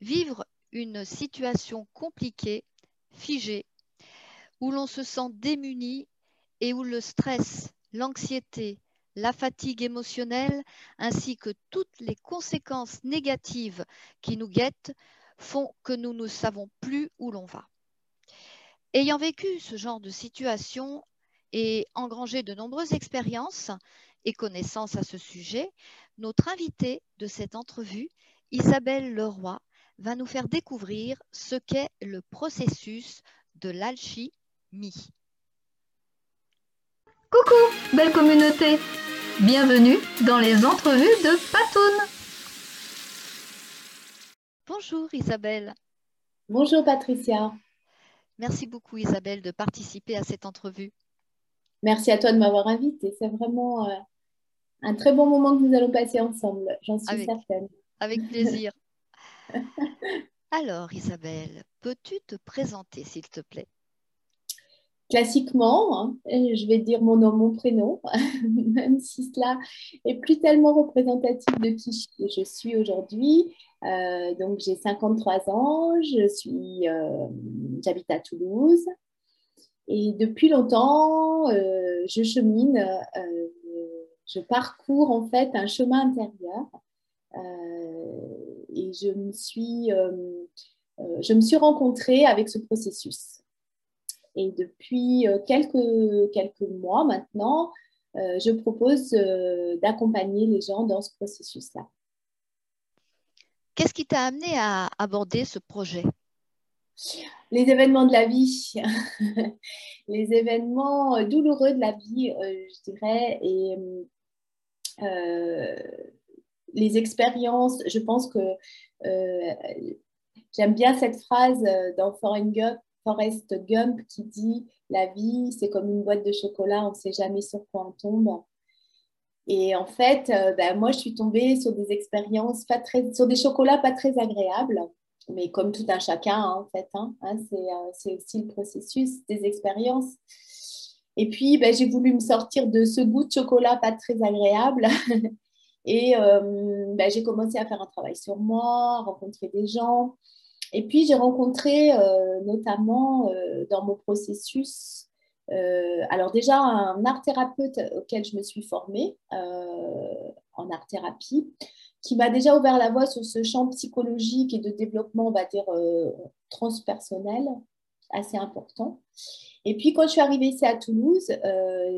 vivre une situation compliquée, figée, où l'on se sent démuni et où le stress, l'anxiété, la fatigue émotionnelle ainsi que toutes les conséquences négatives qui nous guettent font que nous ne savons plus où l'on va. Ayant vécu ce genre de situation et engrangé de nombreuses expériences et connaissances à ce sujet, notre invitée de cette entrevue, Isabelle Leroy, va nous faire découvrir ce qu'est le processus de l'alchimie. Coucou, belle communauté Bienvenue dans les entrevues de Patoun. Bonjour Isabelle. Bonjour Patricia. Merci beaucoup Isabelle de participer à cette entrevue. Merci à toi de m'avoir invitée. C'est vraiment euh, un très bon moment que nous allons passer ensemble, j'en suis certaine. Avec plaisir. Alors Isabelle, peux-tu te présenter s'il te plaît? Classiquement, hein, je vais dire mon nom, mon prénom, même si cela est plus tellement représentatif de qui je suis aujourd'hui. Euh, donc j'ai 53 ans, je suis, euh, j'habite à Toulouse. Et depuis longtemps, euh, je chemine, je parcours en fait un chemin intérieur et je me suis, je me suis rencontrée avec ce processus. Et depuis euh, quelques, quelques mois maintenant, euh, je propose euh, d'accompagner les gens dans ce processus-là. Qu'est-ce qui t'a amené à aborder ce projet? Les événements de la vie, les événements douloureux de la vie, je dirais, et les expériences. Je pense que j'aime bien cette phrase dans Foreign Gump Forrest Gump qui dit La vie, c'est comme une boîte de chocolat, on ne sait jamais sur quoi on tombe. Et en fait, euh, ben, moi, je suis tombée sur des expériences pas très, sur des chocolats pas très agréables, mais comme tout un chacun, hein, en fait. Hein, hein, euh, c'est, aussi le processus des expériences. Et puis, ben, j'ai voulu me sortir de ce goût de chocolat pas très agréable. Et euh, ben, j'ai commencé à faire un travail sur moi, rencontrer des gens. Et puis, j'ai rencontré euh, notamment euh, dans mon processus, alors déjà un art thérapeute auquel je me suis formée en art thérapie, qui m'a déjà ouvert la voie sur ce champ psychologique et de développement, on va dire, transpersonnel, assez important. Et puis, quand je suis arrivée ici à Toulouse,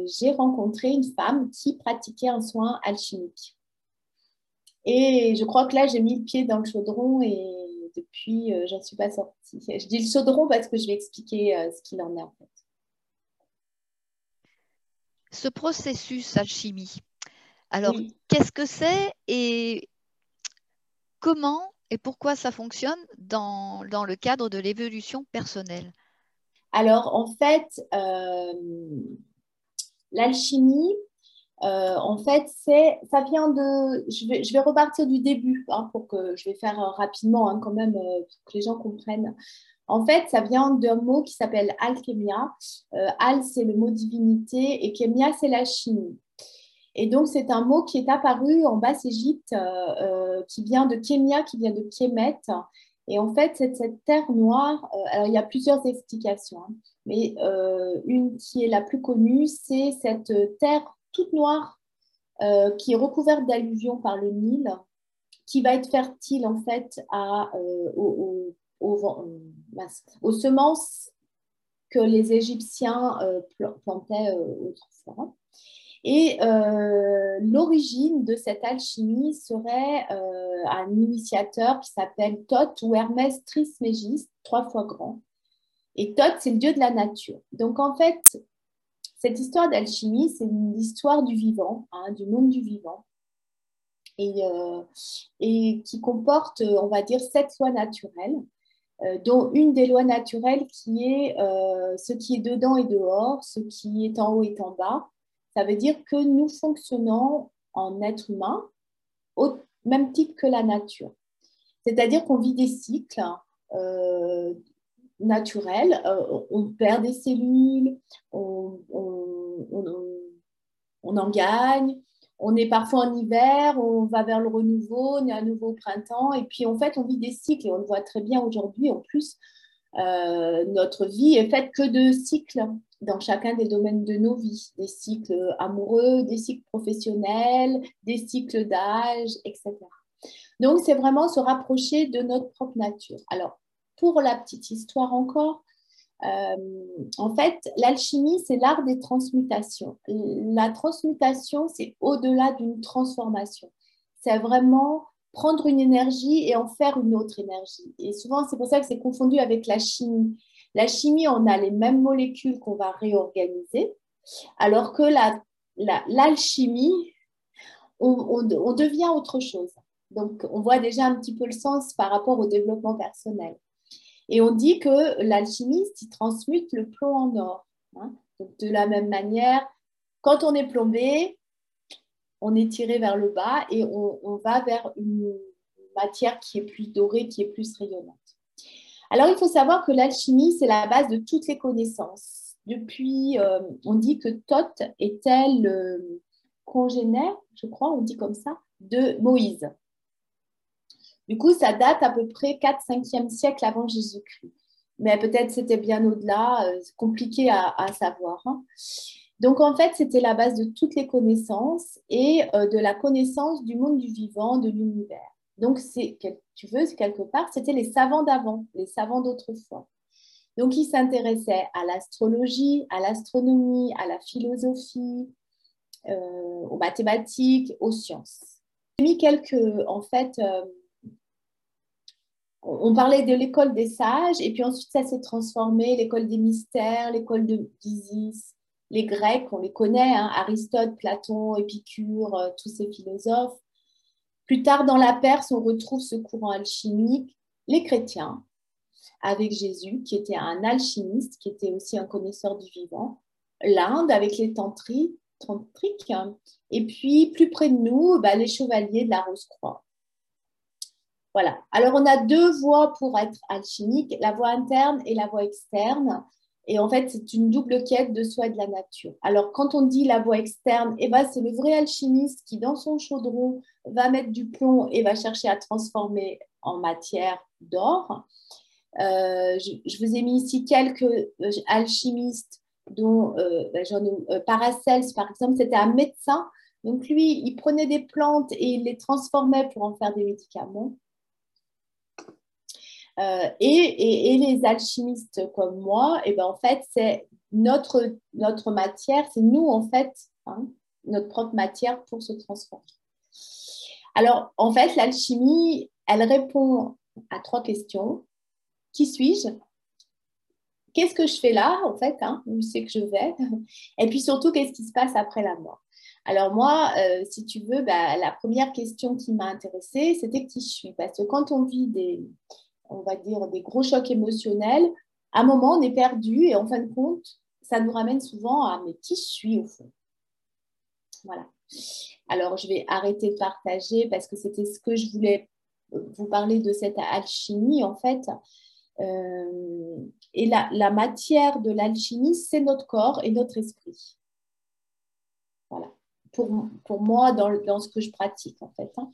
j'ai rencontré une femme qui pratiquait un soin alchimique. Et je crois que là, j'ai mis le pied dans le chaudron et depuis, euh, je ne suis pas sortie. Je dis le chaudron parce que je vais expliquer euh, ce qu'il en est en fait. Ce processus alchimie, alors qu'est-ce que c'est et comment et pourquoi ça fonctionne dans, dans le cadre de l'évolution personnelle? Alors en fait, euh, l'alchimie, euh, en fait, ça vient de. Je vais, repartir du début hein, pour que je vais faire euh, rapidement hein, quand même euh, pour que les gens comprennent. En fait, ça vient d'un mot qui s'appelle alchimia. al, c'est le mot divinité et kémia, c'est la chimie. Et donc, c'est un mot qui est apparu en Basse-Égypte, qui vient de kémia, qui vient de kémet. Et en fait, c'est cette terre noire. alors, il y a plusieurs explications, hein, mais une qui est la plus connue, c'est cette terre toute noire euh, qui est recouverte d'alluvions par le Nil, qui va être fertile en fait à, euh, aux, aux, semences que les Égyptiens euh, plantaient autrefois. Et l'origine de cette alchimie serait un initiateur qui s'appelle Thoth ou Hermès Trismégiste, trois fois grand. Et Thoth, c'est le dieu de la nature. Donc en fait, cette histoire d'alchimie, c'est l'histoire du vivant, hein, du monde du vivant, et, euh, qui comporte, on va dire, sept lois naturelles, euh, dont une des lois naturelles qui est euh, ce qui est dedans et dehors, ce qui est en haut et en bas. Ça veut dire que nous fonctionnons en être humain au même titre que la nature. C'est-à-dire qu'on vit des cycles naturel. Euh, on perd des cellules, on, en gagne, on est parfois en hiver, on va vers le renouveau, on est à nouveau au printemps, et puis en fait, on vit des cycles, et on le voit très bien aujourd'hui. En plus, euh, notre vie est faite que de cycles dans chacun des domaines de nos vies, des cycles amoureux, des cycles professionnels, des cycles d'âge, etc. Donc, c'est vraiment se rapprocher de notre propre nature. Alors, pour la petite histoire encore, euh, en fait, l'alchimie, c'est l'art des transmutations. La transmutation, c'est au-delà d'une transformation. C'est vraiment prendre une énergie et en faire une autre énergie. Et souvent, c'est pour ça que c'est confondu avec la chimie. La chimie, on a les mêmes molécules qu'on va réorganiser, alors que l'alchimie, la, on, on devient autre chose. Donc, on voit déjà un petit peu le sens par rapport au développement personnel. Et on dit que l'alchimiste, transmute le plomb en or. Hein. De la même manière, quand on est plombé, on est tiré vers le bas et on, va vers une matière qui est plus dorée, qui est plus rayonnante. Alors, il faut savoir que l'alchimie, c'est la base de toutes les connaissances. Depuis, euh, on dit que Thoth était le congénère, je crois, on dit comme ça, de Moïse. Du coup, ça date à peu près 4-5e siècle avant Jésus-Christ. Mais peut-être c'était bien au-delà, euh, compliqué à, savoir. Hein. Donc en fait, c'était la base de toutes les connaissances et euh, de la connaissance du monde du vivant, de l'univers. Donc, c'est, tu veux, quelque part, c'était les savants d'avant, les savants d'autrefois. Donc, ils s'intéressaient à l'astrologie, à l'astronomie, à la philosophie, euh, aux mathématiques, aux sciences. J'ai mis quelques, en fait, on parlait de l'école des sages, et puis ensuite ça s'est transformé, l'école des mystères, l'école d'Isis, les Grecs, on les connaît, hein, Aristote, Platon, Épicure, euh, tous ces philosophes. Plus tard dans la Perse, on retrouve ce courant alchimique, les chrétiens, avec Jésus, qui était un alchimiste, qui était aussi un connaisseur du vivant, l'Inde avec les tantriques, et puis plus près de nous, bah, les chevaliers de la Rose-Croix. Voilà. Alors, on a deux voies pour être alchimique, la voie interne et la voie externe. Et en fait, c'est une double quête de soi et de la nature. Alors, quand on dit la voie externe, eh ben, c'est le vrai alchimiste qui, dans son chaudron, va mettre du plomb et va chercher à transformer en matière d'or. Euh, je, vous ai mis ici quelques euh, alchimistes, dont euh, ben, Paracels, par exemple, c'était un médecin. Donc, lui, il prenait des plantes et il les transformait pour en faire des médicaments. Euh, et, les alchimistes comme moi, et eh ben, en fait, c'est notre, notre matière, c'est nous, en fait, hein, notre propre matière pour se transformer. Alors, en fait, l'alchimie, elle répond à trois questions. Qui suis-je? Qu'est-ce que je fais là, en fait hein, Où c'est que je vais? Et puis surtout, qu'est-ce qui se passe après la mort? Alors moi, euh, si tu veux, bah, la première question qui m'a intéressée, c'était qui je suis? Parce que quand on vit des, on va dire, des gros chocs émotionnels, à un moment, on est perdu et en fin de compte, ça nous ramène souvent à mais qui suis au fond? Voilà. Alors, je vais arrêter de partager parce que c'était ce que je voulais vous parler de cette alchimie, en fait. Euh, et la, la, matière de l'alchimie, c'est notre corps et notre esprit. Voilà. Pour, pour moi, dans, dans, ce que je pratique, en fait. Hein.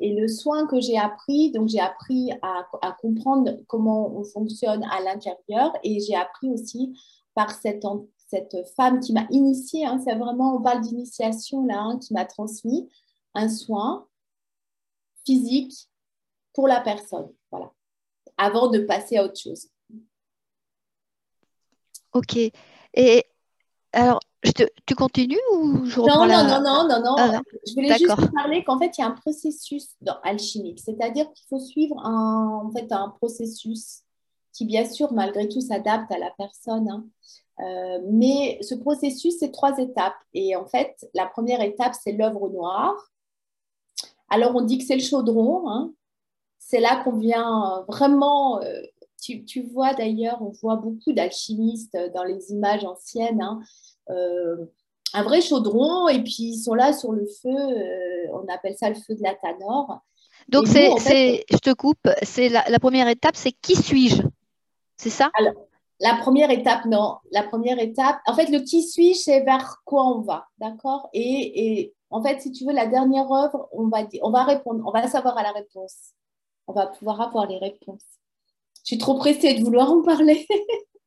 Et le soin que j'ai appris, donc j'ai appris à, comprendre comment on fonctionne à l'intérieur et j'ai appris aussi par cette, cette femme qui m'a initiée, hein, c'est vraiment, on parle d'initiation là, hein, qui m'a transmis un soin physique pour la personne, voilà, avant de passer à autre chose. Ok. Et alors, tu continues ou je reprends non, non, non, non, non, ah, je voulais juste te parler qu'en fait, il y a un processus dans alchimique. C'est-à-dire qu'il faut suivre un, en fait, un processus qui, bien sûr, malgré tout, s'adapte à la personne. Hein. Euh, mais ce processus, c'est trois étapes. Et en fait, la première étape, c'est l'œuvre noire. Alors, on dit que c'est le chaudron. Hein. C'est là qu'on vient vraiment... Euh, tu, tu, vois d'ailleurs, on voit beaucoup d'alchimistes dans les images anciennes. Hein. Euh, un vrai chaudron et puis ils sont là sur le feu, euh, on appelle ça le feu de la Tanor. Donc c'est, je te coupe, c'est la, première étape, c'est qui suis-je? C'est ça? Alors, la première étape, non. La première étape, en fait, le qui suis-je, c'est vers quoi on va, d'accord? Et, En fait, si tu veux, la dernière œuvre, on va, on va répondre, on va savoir à la réponse. On va pouvoir avoir les réponses. Je suis trop pressée de vouloir en parler.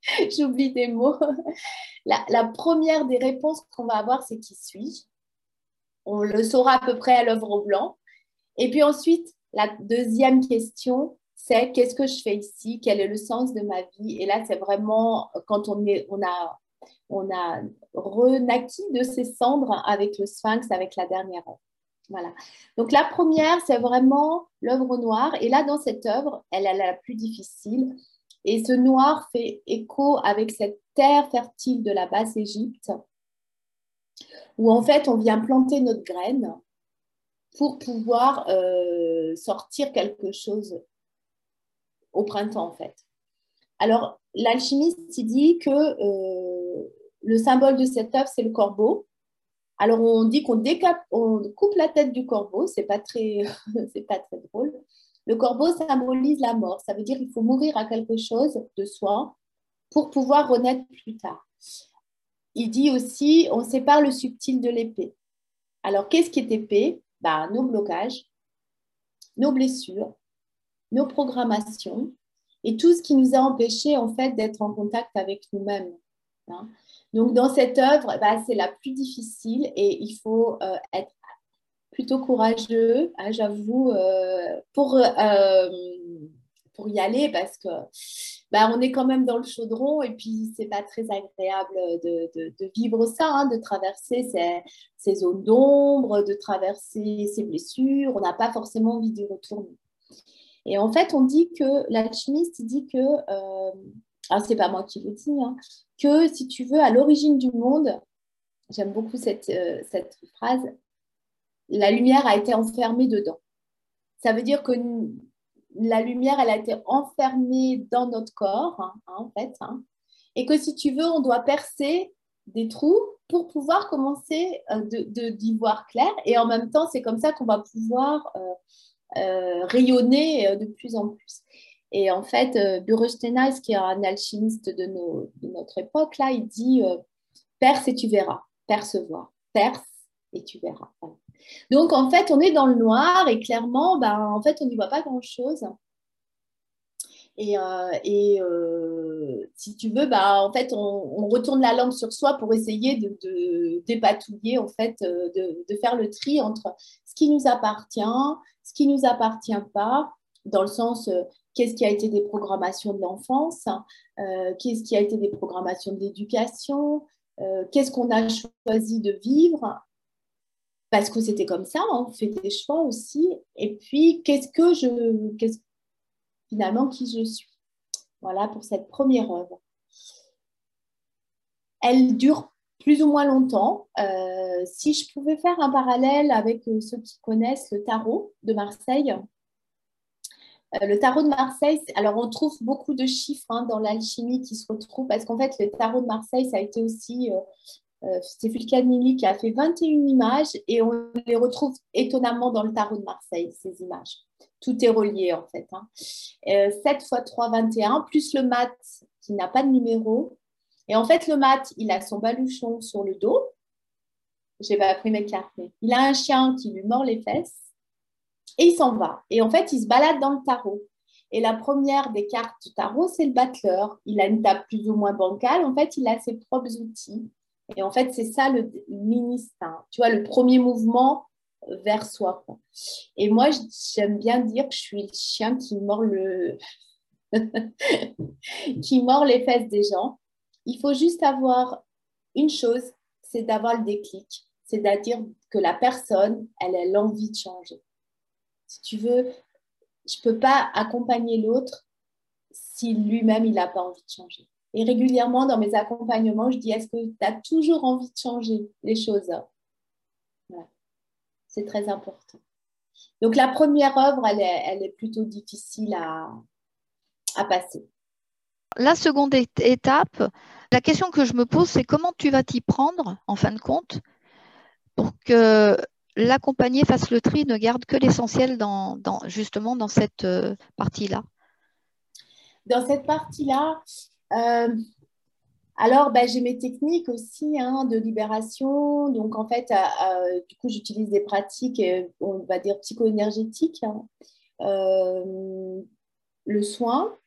J'oublie des mots. La, première des réponses qu'on va avoir, c'est qui suis-je? On le saura à peu près à l'œuvre au blanc. Et puis ensuite, la deuxième question, c'est qu'est-ce que je fais ici? Quel est le sens de ma vie? Et là, c'est vraiment quand on, est, on a on a renaquis de ses cendres avec le sphinx, avec la dernière. Donc la première, c'est vraiment l'œuvre noire. Et là, dans cette œuvre, elle est la plus difficile. Et ce noir fait écho avec cette terre fertile de la basse Égypte, où en fait, on vient planter notre graine pour pouvoir euh, sortir quelque chose au printemps, en fait. Alors, l'alchimiste, il dit que euh, le symbole de cette œuvre, c'est le corbeau. Alors, on dit qu'on coupe la tête du corbeau, c'est pas très, pas très drôle. Le corbeau symbolise la mort, ça veut dire qu'il faut mourir à quelque chose de soi pour pouvoir renaître plus tard. Il dit aussi, on sépare le subtil de l'épée. Alors, qu'est-ce qui est épée bah, Nos blocages, nos blessures, nos programmations et tout ce qui nous a empêchés en fait d'être en contact avec nous-mêmes. Hein. Donc, dans cette œuvre, bah, c'est la plus difficile et il faut euh, être plutôt courageux, hein, j'avoue, euh, pour, euh, pour y aller parce que bah, on est quand même dans le chaudron et puis c'est pas très agréable de, de, vivre ça, hein, de traverser ces, ces zones d'ombre, de traverser ces blessures. On n'a pas forcément envie d'y retourner. Et en fait, on dit que l'alchimiste dit que ah, c'est pas moi qui le dis, hein, que si tu veux, à l'origine du monde, j'aime beaucoup cette, euh, cette phrase, la lumière a été enfermée dedans. Ça veut dire que la lumière, elle a été enfermée dans notre corps, hein, hein, en fait, et que si tu veux, on doit percer des trous pour pouvoir commencer euh, de, d'y voir clair. Et en même temps, c'est comme ça qu'on va pouvoir euh, rayonner de plus en plus. Et en fait, euh, qui est un alchimiste de, notre époque, là, il dit euh, perce et tu verras, percevoir, perce et tu verras. Donc, en fait, on est dans le noir et clairement, ben, en fait, on n'y voit pas grand-chose. Et, euh, si tu veux, ben, en fait, on, retourne la lampe sur soi pour essayer de, dépatouiller, en fait, de, de, faire le tri entre ce qui nous appartient, ce qui nous appartient pas, dans le sens, qu'est-ce qui a été des programmations de l'enfance, euh, qu'est-ce qui a été des programmations d'éducation, euh, qu'est-ce qu'on a choisi de vivre, parce que c'était comme ça, hein, on fait des choix aussi, et puis qu'est-ce que je, qu'est-ce, finalement, qui je suis? Voilà pour cette première œuvre. Elle dure plus ou moins longtemps. Euh, si je pouvais faire un parallèle avec ceux qui connaissent le tarot de Marseille, le tarot de Marseille, alors on trouve beaucoup de chiffres hein, dans l'alchimie qui se retrouvent parce qu'en fait, le tarot de Marseille, ça a été aussi, euh, euh c'est Fulcanelli qui a fait 21 images et on les retrouve étonnamment dans le tarot de Marseille, ces images. Tout est relié en fait. Hein. 7 x 3, 21, plus le mat qui n'a pas de numéro. Et en fait, le mat, il a son baluchon sur le dos. J'ai pas pris mes cartes, il a un chien qui lui mord les fesses. Et il s'en va. Et en fait, il se balade dans le tarot. Et la première des cartes du tarot, c'est le battleur. Il a une table plus ou moins bancale. En fait, il a ses propres outils. Et en fait, c'est ça le ministère. Tu vois, le premier mouvement vers soi. Et moi, j'aime bien dire que je suis le chien qui mord le... qui mord les fesses des gens. Il faut juste avoir une chose, c'est d'avoir le déclic. C'est-à-dire que la personne, elle a l'envie de changer. Si tu veux, je ne peux pas accompagner l'autre si lui-même, il n'a pas envie de changer. Et régulièrement, dans mes accompagnements, je dis, est-ce que tu as toujours envie de changer les choses? C'est très important. Donc, la première œuvre, elle est, plutôt difficile à, à passer. La seconde étape, la question que je me pose, c'est comment tu vas t'y prendre, en fin de compte, pour que l'accompagner fasse le tri, ne garde que l'essentiel dans, justement dans cette euh, partie-là Dans cette partie-là, euh, Alors, ben, j'ai mes techniques aussi hein, de libération. Donc, en fait, du coup, j'utilise des pratiques, on va dire psycho-énergétiques. Hein. le soin,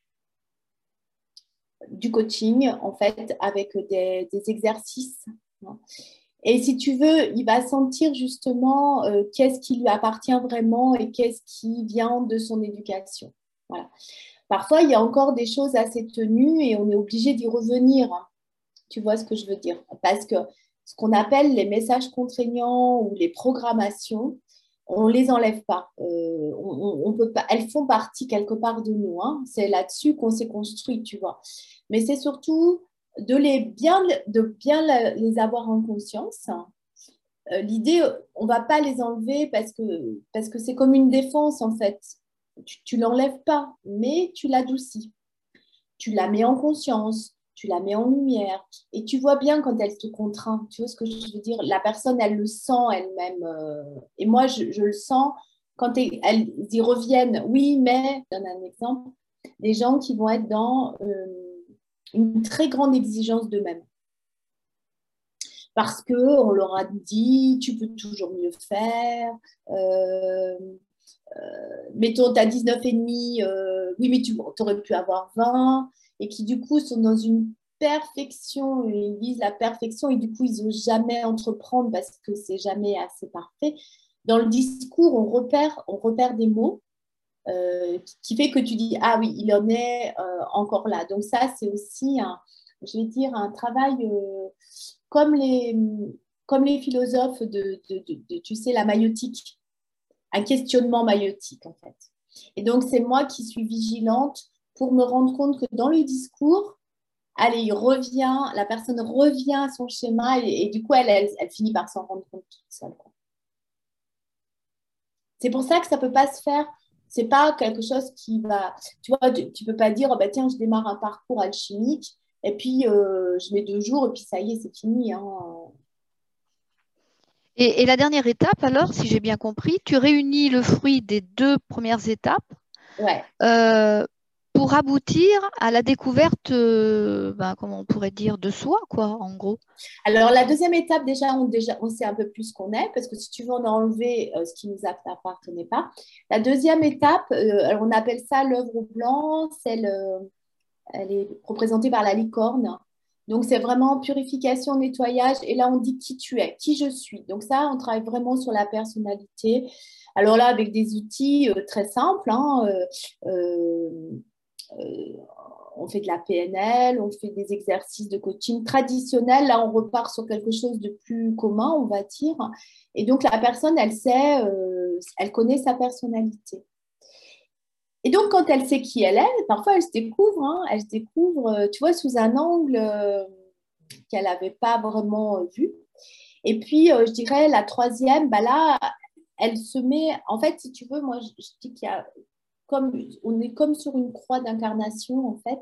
du coaching, en fait, avec des, exercices. Hein. Et si tu veux, il va sentir justement euh, qu'est-ce qui lui appartient vraiment et qu'est-ce qui vient de son éducation. Voilà. Parfois, il y a encore des choses assez tenues et on est obligé d'y revenir. Tu vois ce que je veux dire? Parce que ce qu'on appelle les messages contraignants ou les programmations, on ne les enlève pas. Euh, on, peut pas. Elles font partie quelque part de nous. Hein. C'est là-dessus qu'on s'est construit, tu vois. Mais c'est surtout de les bien, de bien les avoir en conscience. Euh, l'idée, on ne va pas les enlever parce que parce que c'est comme une défense en fait. Tu ne l'enlèves pas, mais tu l'adoucis. Tu la mets en conscience, tu la mets en lumière. Et tu vois bien quand elle te contraint. Tu vois ce que je veux dire? La personne, elle le sent elle-même. Euh, et moi, je, le sens quand elles y reviennent. Oui, mais, je donne un exemple. Des gens qui vont être dans euh, une très grande exigence d'eux-mêmes. Parce qu'on leur a dit, tu peux toujours mieux faire. Euh, euh, mettons, tu as 19 et demi, euh, oui, mais tu aurais pu avoir 20. Et qui, du coup, sont dans une perfection, ils visent la perfection et du coup, ils n'osent jamais entreprendre parce que c'est jamais assez parfait. Dans le discours, on repère, on repère des mots euh, qui fait que tu dis ah oui, il en est euh, encore là. Donc ça, c'est aussi un, je vais dire, un travail euh, comme les comme les philosophes de, tu sais, la maïotique, un questionnement maïotique en fait. Et donc c'est moi qui suis vigilante pour me rendre compte que dans le discours, allez, il revient, la personne revient à son schéma et, du coup, elle, elle finit par s'en rendre compte toute seule. C'est pour ça que ça ne peut pas se faire c'est pas quelque chose qui va. Tu vois, tu, peux pas dire, oh, bah, tiens, je démarre un parcours alchimique et puis euh, je mets deux jours et puis ça y est, c'est fini. Hein. Et, la dernière étape, alors, si j'ai bien compris, tu réunis le fruit des deux premières étapes. Ouais. Euh, pour aboutir à la découverte, euh, ben, comment on pourrait dire, de soi, quoi, en gros Alors, la deuxième étape, déjà, on, déjà, on sait un peu plus qu'on est, parce que si tu veux, on a enlevé euh, ce qui nous appartenait pas. La deuxième étape, euh, on appelle ça l'œuvre blanc, elle est représentée par la licorne. Donc, c'est vraiment purification, nettoyage. Et là, on dit qui tu es, qui je suis. Donc, ça, on travaille vraiment sur la personnalité. Alors là, avec des outils très simples. Hein, euh, on fait de la PNL, on fait des exercices de coaching traditionnels. Là, on repart sur quelque chose de plus commun, on va dire. Et donc, la personne, elle sait, euh, elle connaît sa personnalité. Et donc, quand elle sait qui elle est, parfois, elle se découvre, hein. elle se découvre, euh, tu vois, sous un angle qu'elle n'avait pas vraiment vu. Et puis, je dirais, la troisième, bah là, elle se met, en fait, si tu veux, moi, je dis qu'il y a on est comme sur une croix d'incarnation, en fait,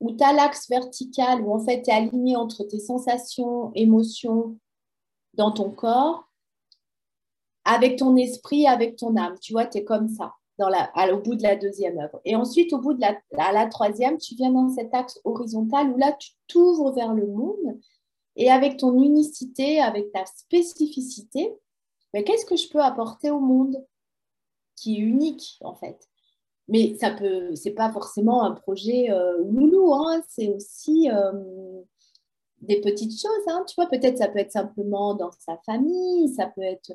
où tu as l'axe vertical, où en fait, tu es aligné entre tes sensations, émotions dans ton corps, avec ton esprit, avec ton âme. Tu vois, tu es comme ça. Au bout de la deuxième œuvre. Et ensuite, au bout de la, à la troisième, tu viens dans cet axe horizontal où là, tu t'ouvres vers le monde et avec ton unicité, avec ta spécificité, mais qu'est-ce que je peux apporter au monde qui est unique en fait? Mais ça peut, c'est pas forcément un projet euh, loulou, hein, c'est aussi euh, des petites choses. Hein, tu vois, peut-être ça peut être simplement dans sa famille, ça peut être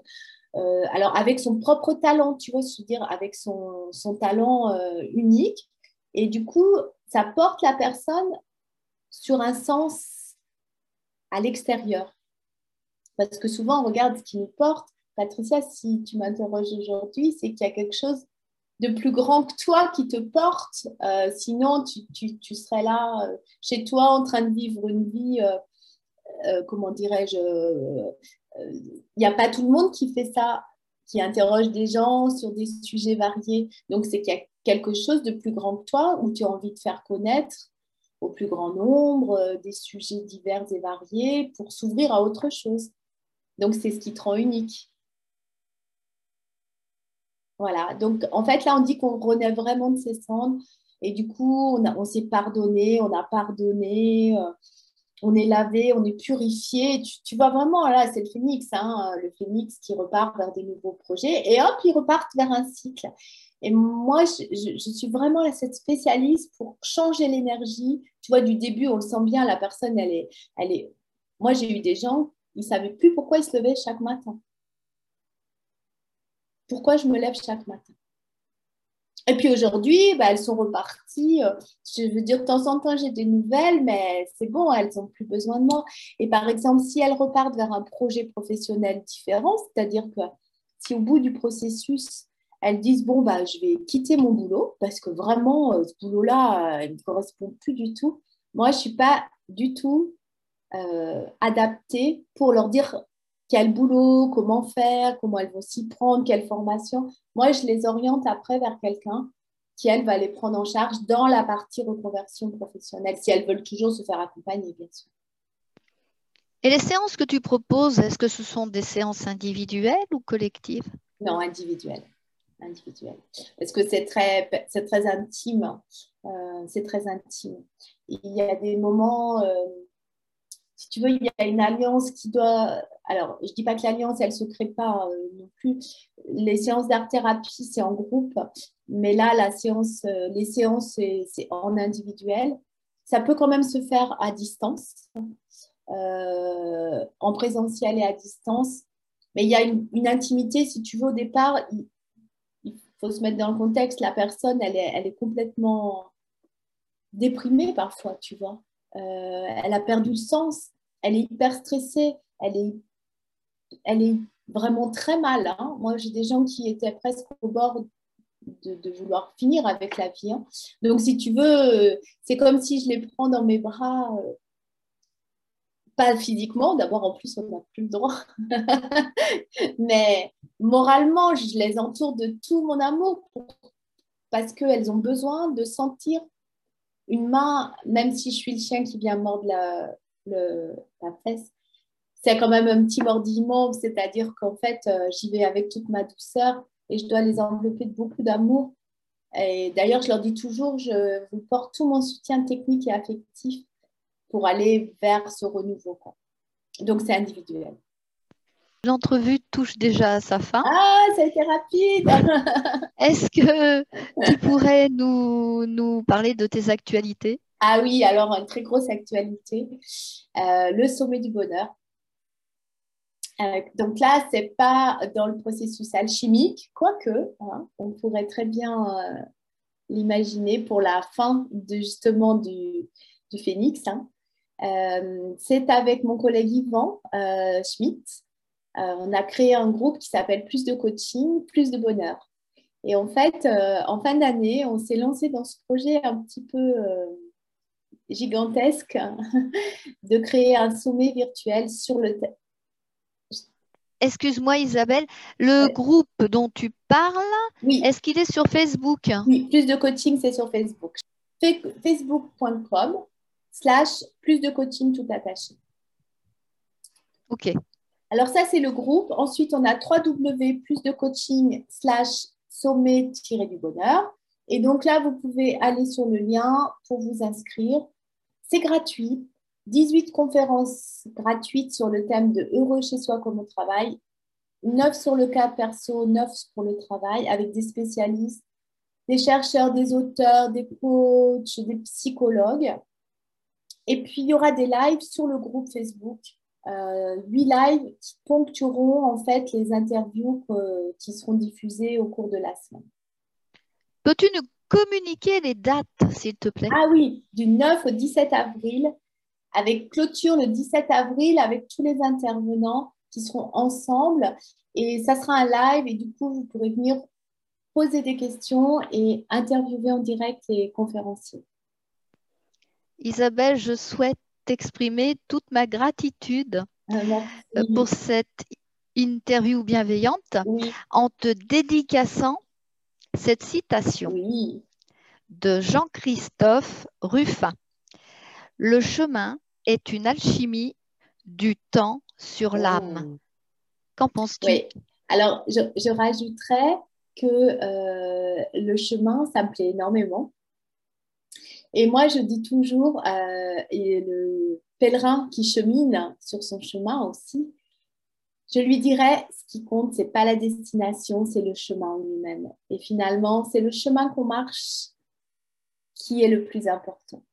euh, alors avec son propre talent, tu vois, veux dire avec son, son talent unique. Et du coup, ça porte la personne sur un sens à l'extérieur. Parce que souvent, on regarde ce qui nous porte. Patricia, si tu m'interroges aujourd'hui, c'est qu'il y a quelque chose de plus grand que toi qui te porte. Euh, sinon, tu, tu, serais là euh, chez toi en train de vivre une vie, euh, comment dirais-je, il n'y a pas tout le monde qui fait ça, qui interroge des gens sur des sujets variés. Donc, c'est qu'il y a quelque chose de plus grand que toi où tu as envie de faire connaître au plus grand nombre des sujets divers et variés pour s'ouvrir à autre chose. Donc, c'est ce qui te rend unique. Voilà, donc en fait, là, on dit qu'on renaît vraiment de ses cendres. Et du coup, on, s'est pardonné, on a pardonné. Euh, on est lavé, on est purifié. Tu, vois vraiment, là, c'est le phénix, hein, le phénix qui repart vers des nouveaux projets et hop, ils repartent vers un cycle. Et moi, je, suis vraiment cette spécialiste pour changer l'énergie. Tu vois, du début, on le sent bien, la personne, elle est. Elle est... Moi, j'ai eu des gens, ils ne savaient plus pourquoi ils se levaient chaque matin. Pourquoi je me lève chaque matin et puis aujourd'hui, bah, elles sont reparties. Euh, je veux dire, de temps en temps, j'ai des nouvelles, mais c'est bon, elles n'ont plus besoin de moi. Et par exemple, si elles repartent vers un projet professionnel différent, c'est-à-dire que si au bout du processus, elles disent, bon, bah, je vais quitter mon boulot, parce que vraiment, euh, ce boulot-là, euh, il ne correspond plus du tout. Moi, je ne suis pas du tout adaptée pour leur dire quel boulot, comment faire, comment elles vont s'y prendre, quelle formation. Moi, je les oriente après vers quelqu'un qui, elle, va les prendre en charge dans la partie reconversion professionnelle, si elles veulent toujours se faire accompagner, bien sûr. Et les séances que tu proposes, est-ce que ce sont des séances individuelles ou collectives? Non, individuelles. Individuelles. Parce que c'est très, très intime. Euh, c'est très intime. Il y a des moments... Euh, si tu veux, il y a une alliance qui doit. Alors, je ne dis pas que l'alliance, elle ne se crée pas euh, non plus. Les séances d'art-thérapie, c'est en groupe, mais là, la séance, euh, les séances, c'est en individuel. Ça peut quand même se faire à distance, euh, en présentiel et à distance. Mais il y a une, intimité, si tu veux, au départ, il, faut se mettre dans le contexte. La personne, elle est, elle est complètement déprimée parfois, tu vois. Euh, elle a perdu le sens, elle est hyper stressée, elle est, elle est vraiment très mal. Hein. Moi, j'ai des gens qui étaient presque au bord de, vouloir finir avec la vie. Hein. Donc, si tu veux, c'est comme si je les prends dans mes bras, euh, pas physiquement, d'abord en plus, on n'a plus le droit, mais moralement, je les entoure de tout mon amour parce qu'elles ont besoin de sentir une main, même si je suis le chien qui vient mordre la, la fesse, c'est quand même un petit mordillement, c'est-à-dire qu'en fait, euh, j'y vais avec toute ma douceur et je dois les envelopper de beaucoup d'amour. Et d'ailleurs, je leur dis toujours, je vous porte tout mon soutien technique et affectif pour aller vers ce renouveau. Donc, c'est individuel. L'entrevue touche déjà à sa fin. Ah, ça a été rapide. Est-ce que tu pourrais nous, nous, parler de tes actualités? Ah oui, alors une très grosse actualité, euh, le sommet du bonheur. Euh, donc là, c'est pas dans le processus alchimique, quoique hein, on pourrait très bien euh, l'imaginer pour la fin de, justement du, du phénix. Hein. c'est avec mon collègue Yvan Schmitt on a créé un groupe qui s'appelle Plus de coaching, plus de bonheur. Et en fait, euh, en fin d'année, on s'est lancé dans ce projet un petit peu euh, gigantesque de créer un sommet virtuel sur le thème. Excuse-moi Isabelle, le groupe dont tu parles, est-ce qu'il est sur Facebook? Oui, plus de coaching, c'est sur Facebook. Facebook.com slash plus de coaching tout attaché. Ok. Alors ça, c'est le groupe. Ensuite, on a 3W plus de coaching slash sommet-du bonheur. Et donc là, vous pouvez aller sur le lien pour vous inscrire. C'est gratuit. 18 conférences gratuites sur le thème de heureux chez soi comme au travail. 9 sur le cas perso, 9 pour le travail avec des spécialistes, des chercheurs, des auteurs, des coachs, des psychologues. Et puis, il y aura des lives sur le groupe Facebook huit lives qui ponctueront en fait les interviews qui seront diffusées au cours de la semaine. Peux-tu nous communiquer les dates, s'il te plaît? Ah oui, du 9 au 17 avril, avec clôture le 17 avril, avec tous les intervenants qui seront ensemble. Et ça sera un live et du coup, vous pourrez venir poser des questions et interviewer en direct les conférenciers. Isabelle, je souhaite t'exprimer toute ma gratitude ah, euh, pour cette interview bienveillante en te dédicaçant cette citation de Jean-Christophe Ruffin. Le chemin est une alchimie du temps sur oh. l'âme. Qu'en penses-tu Alors, je, rajouterais que euh, le chemin, ça me plaît énormément. Et moi, je dis toujours, euh, et le pèlerin qui chemine sur son chemin aussi, je lui dirais, ce qui compte, c'est pas la destination, c'est le chemin lui-même. Et finalement, c'est le chemin qu'on marche qui est le plus important.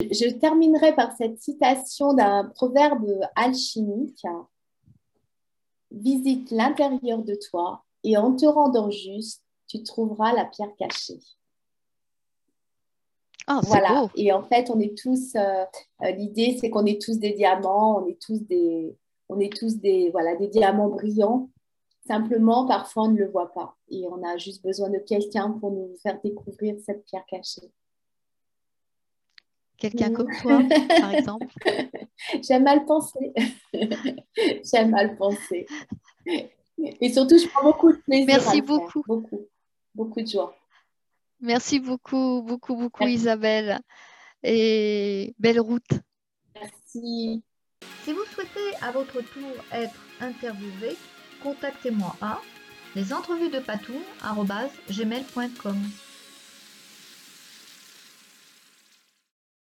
Je terminerai par cette citation d'un proverbe alchimique. Visite l'intérieur de toi et en te rendant juste, tu trouveras la pierre cachée. Ah, voilà. Et en fait, on est tous. Euh, euh, l'idée, c'est qu'on est tous des diamants, on est tous des, on est tous des, voilà, des diamants brillants. Simplement, parfois, on ne le voit pas. Et on a juste besoin de quelqu'un pour nous faire découvrir cette pierre cachée. Quelqu'un comme toi, par exemple J'aime mal penser. J'aime mal penser. Et surtout, je prends beaucoup de plaisir. Merci beaucoup. Beaucoup, beaucoup de joie. Merci beaucoup, beaucoup, beaucoup, Isabelle. Et belle route. Merci. Si vous souhaitez à votre tour être interviewé, contactez-moi à lesentrevuesdepatoum.gmail.com